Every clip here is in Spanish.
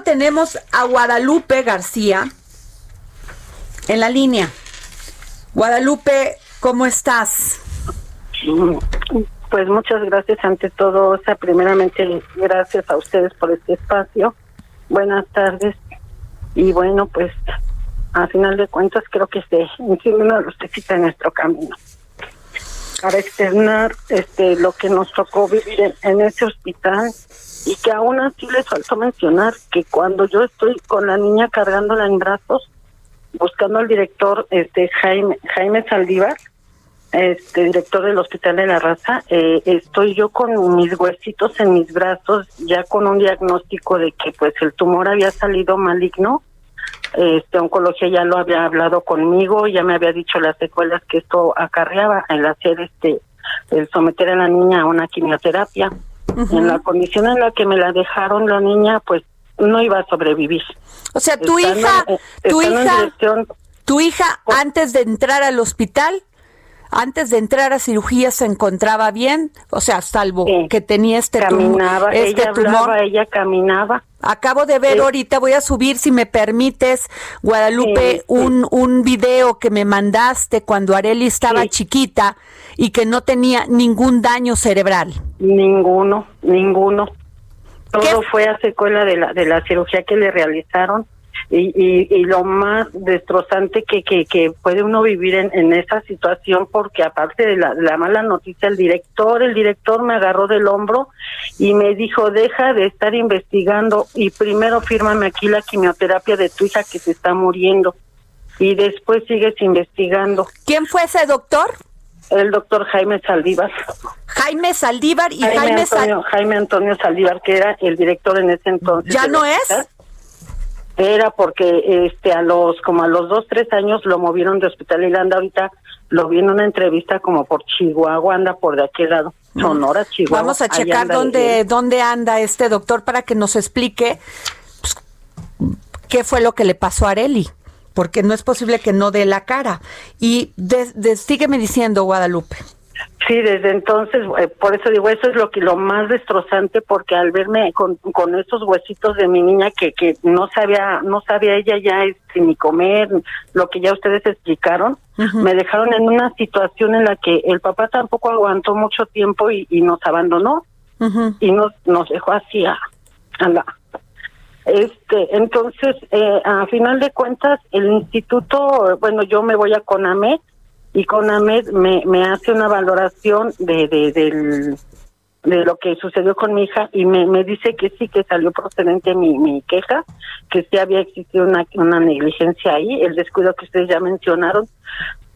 Tenemos a Guadalupe García en la línea. Guadalupe, ¿cómo estás? Pues muchas gracias ante todo. O sea, primeramente, gracias a ustedes por este espacio. Buenas tardes. Y bueno, pues a final de cuentas creo que se encima una lucecita en nuestro camino para externar este lo que nos tocó vivir en, ese hospital. Y que aún así les faltó mencionar que cuando yo estoy con la niña cargándola en brazos buscando al director este Jaime Jaime Saldívar este director del hospital de la raza eh, estoy yo con mis huesitos en mis brazos ya con un diagnóstico de que pues el tumor había salido maligno este oncología ya lo había hablado conmigo ya me había dicho las secuelas que esto acarreaba el hacer este el someter a la niña a una quimioterapia. En la condición en la que me la dejaron la niña pues no iba a sobrevivir. O sea, tu Estando- hija, tu hija, tu hija antes de entrar al hospital, antes de entrar a cirugía se encontraba bien, o sea, salvo Sí. que tenía este tumor, caminaba este ella tumor. hablaba ella caminaba Acabo de ver Sí. ahorita, voy a subir, si me permites, Guadalupe, Sí, un, un video que me mandaste cuando Areli estaba chiquita y que no tenía ningún daño cerebral. Ninguno, ninguno. Todo ¿Qué? fue a secuela de la de la cirugía que le realizaron y, y, y lo más destrozante que, que, que puede uno vivir en, en esa situación porque aparte de la, mala noticia el director el director me agarró del hombro y me dijo deja de estar investigando y primero fírmame aquí la quimioterapia de tu hija que se está muriendo y después sigues investigando ¿Quién fue ese doctor? el doctor Jaime Saldívar Jaime Saldívar y Jaime, Jaime, Sal- Antonio, Jaime Antonio Saldívar, que era el director en ese entonces. ¿Ya no es? hospital. Era porque este a los como a los dos tres años lo movieron de hospital y anda ahorita lo vi en una entrevista como por Chihuahua anda por de aquel lado Sonora Chihuahua Vamos a checar dónde, dónde anda este doctor para que nos explique pues, qué fue lo que le pasó a Areli, porque no es posible que no dé la cara. Y de, de- sígueme diciendo, Guadalupe. Sí, desde entonces, eh, por eso digo, eso es lo que lo más destrozante, porque al verme con, con esos huesitos de mi niña que, que no sabía, no sabía ella ya este, ni comer, lo que ya ustedes explicaron, me dejaron en una situación en la que el papá tampoco aguantó mucho tiempo y, y nos abandonó. Y nos, nos dejó así a, a la... Este, entonces, eh, a final de cuentas, el instituto, bueno, yo me voy a CONAMED y CONAMED me, me hace una valoración de, de, del, de lo que sucedió con mi hija y me, me dice que sí, que salió procedente mi, mi queja, que sí había existido una, una negligencia ahí, el descuido que ustedes ya mencionaron.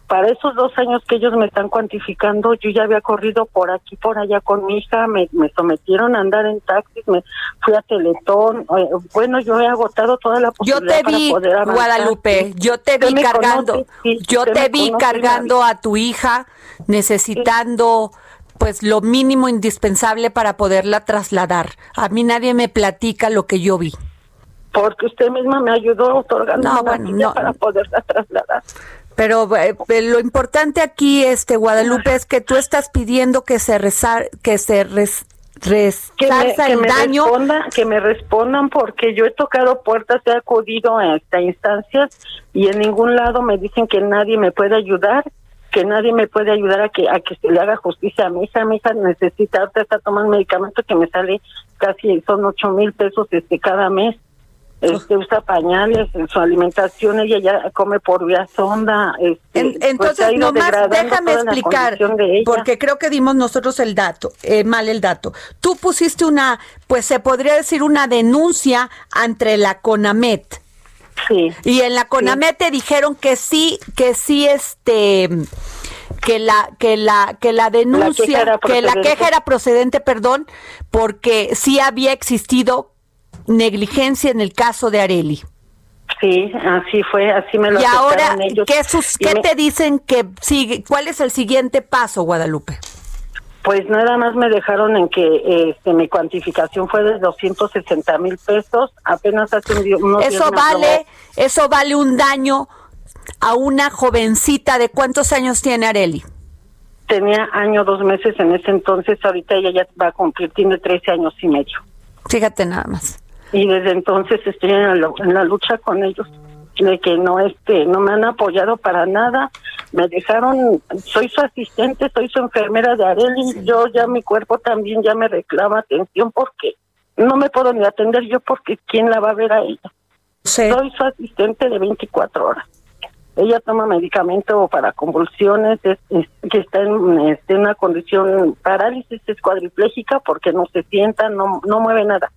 Para esos dos años que ellos me están cuantificando, yo ya había corrido por aquí, por allá con mi hija, me, me sometieron a andar en taxis, me fui a Teletón, eh, bueno, yo he agotado toda la Yo posibilidad te para vi, poder. Guadalupe, yo te vi cargando, conoce, sí, yo te vi conoce, cargando a tu hija, necesitando pues lo mínimo indispensable para poderla trasladar. A mí nadie me platica lo que yo vi. Porque usted misma me ayudó otorgando No, una bueno, no. para poderla trasladar. Pero eh, eh, lo importante aquí, este Guadalupe, es que tú estás pidiendo que se rezar, que se res, que me, que el me daño. respondan, que me respondan porque yo he tocado puertas, he acudido a esta instancias y en ningún lado me dicen que nadie me puede ayudar, que nadie me puede ayudar a que a que se le haga justicia a mi hija. Mi hija necesita, ahorita está tomando medicamento que me sale casi, son ocho mil pesos este cada mes. Este, usa pañales, en su alimentación ella ya come por vía sonda. Este, En- pues, entonces, ido nomás déjame explicar, porque creo que dimos nosotros el dato, eh, mal el dato. Tú pusiste una, pues se podría decir una denuncia ante la CONAMET. Sí. Y en la CONAMET te dijeron que sí, que sí, este, que la que la que la denuncia que la queja era procedente, perdón, porque sí había existido negligencia en el caso de Areli. Sí, así fue, así me lo Y ahora, ¿qué, sus, ¿qué te dicen que sigue? ¿Cuál es el siguiente paso, Guadalupe? Pues nada más me dejaron en que este, mi cuantificación fue de 260 mil pesos, apenas hace unos Eso vale, eso vale un daño a una jovencita de cuántos años tiene Areli? Tenía año, dos meses en ese entonces, ahorita ella ya va a cumplir, tiene 13 años y medio. Fíjate nada más. Y desde entonces estoy en la, en la lucha con ellos de que no este no me han apoyado para nada. Me dejaron soy su asistente soy su enfermera de Areli yo ya mi cuerpo también ya me reclama atención porque no me puedo ni atender yo porque quién la va a ver a ella soy su asistente de 24 horas. Ella toma medicamento para convulsiones es, que está en, este, en una condición parálisis es cuadriplégica porque no se sienta no no mueve nada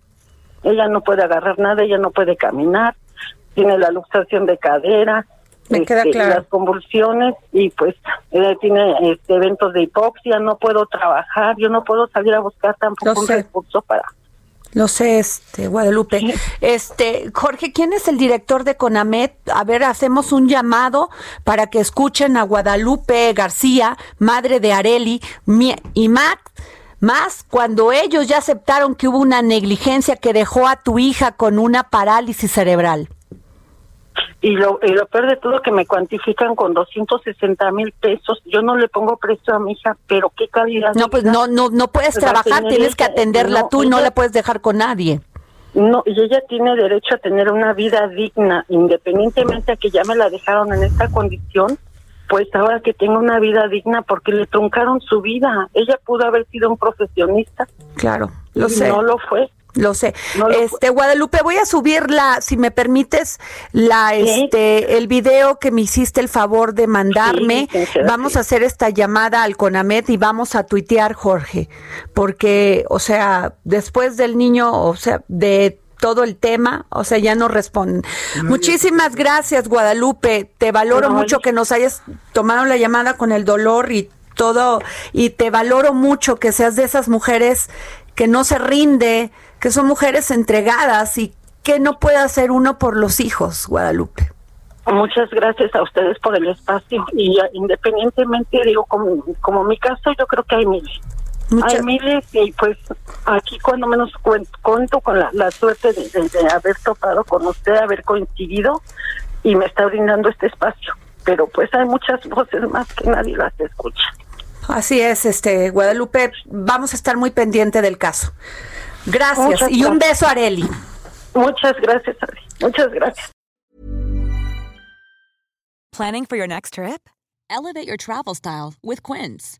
ella no puede agarrar nada ella no puede caminar tiene la luxación de cadera, Me queda este, claro. las convulsiones y pues ella tiene este, eventos de hipoxia, no puedo trabajar, yo no puedo salir a buscar tampoco Lo un sé. recurso para... Lo sé, este, Guadalupe. Este, Jorge, ¿quién es el director de CONAMET? A ver, hacemos un llamado para que escuchen a Guadalupe García, madre de Areli, y Matt, más cuando ellos ya aceptaron que hubo una negligencia que dejó a tu hija con una parálisis cerebral. Y lo, y lo peor de todo que me cuantifican con 260 mil pesos. Yo no le pongo precio a mi hija, pero qué calidad. No, pues no, no, no puedes trabajar, tienes que atenderla No, tú y no la puedes dejar con nadie. No, y ella tiene derecho a tener una vida digna, independientemente a que ya me la dejaron en esta condición, pues ahora que tenga una vida digna porque le truncaron su vida. Ella pudo haber sido un profesionista, Claro, lo y sé. no lo fue. Lo sé. No lo- este Guadalupe, voy a subir la, si me permites, la Sí. este el video que me hiciste el favor de mandarme. Sí, vamos a hacer esta llamada al Conamet y vamos a tuitear, Jorge, porque o sea, después del niño, o sea, de todo el tema, o sea, ya no responden. Muchísimas gracias, Guadalupe. Te valoro No, mucho que nos hayas tomado la llamada con el dolor y todo y te valoro mucho que seas de esas mujeres que no se rinde, que son mujeres entregadas y que no puede hacer uno por los hijos, Guadalupe. Muchas gracias a ustedes por el espacio y ya, independientemente, digo, como, como mi caso, yo creo que hay miles. Muchas- Hay miles y pues aquí cuando menos cuen- cuento con la, la suerte de, de- de haber topado con usted, haber coincidido y me está brindando este espacio. Pero pues hay muchas voces más que nadie las escucha. Así es, este Guadalupe, vamos a estar muy pendiente del caso. Gracias Muchas y un beso Areli. Muchas gracias, Ari. Muchas gracias. Planning for your next trip? Elevate your travel style with Quince.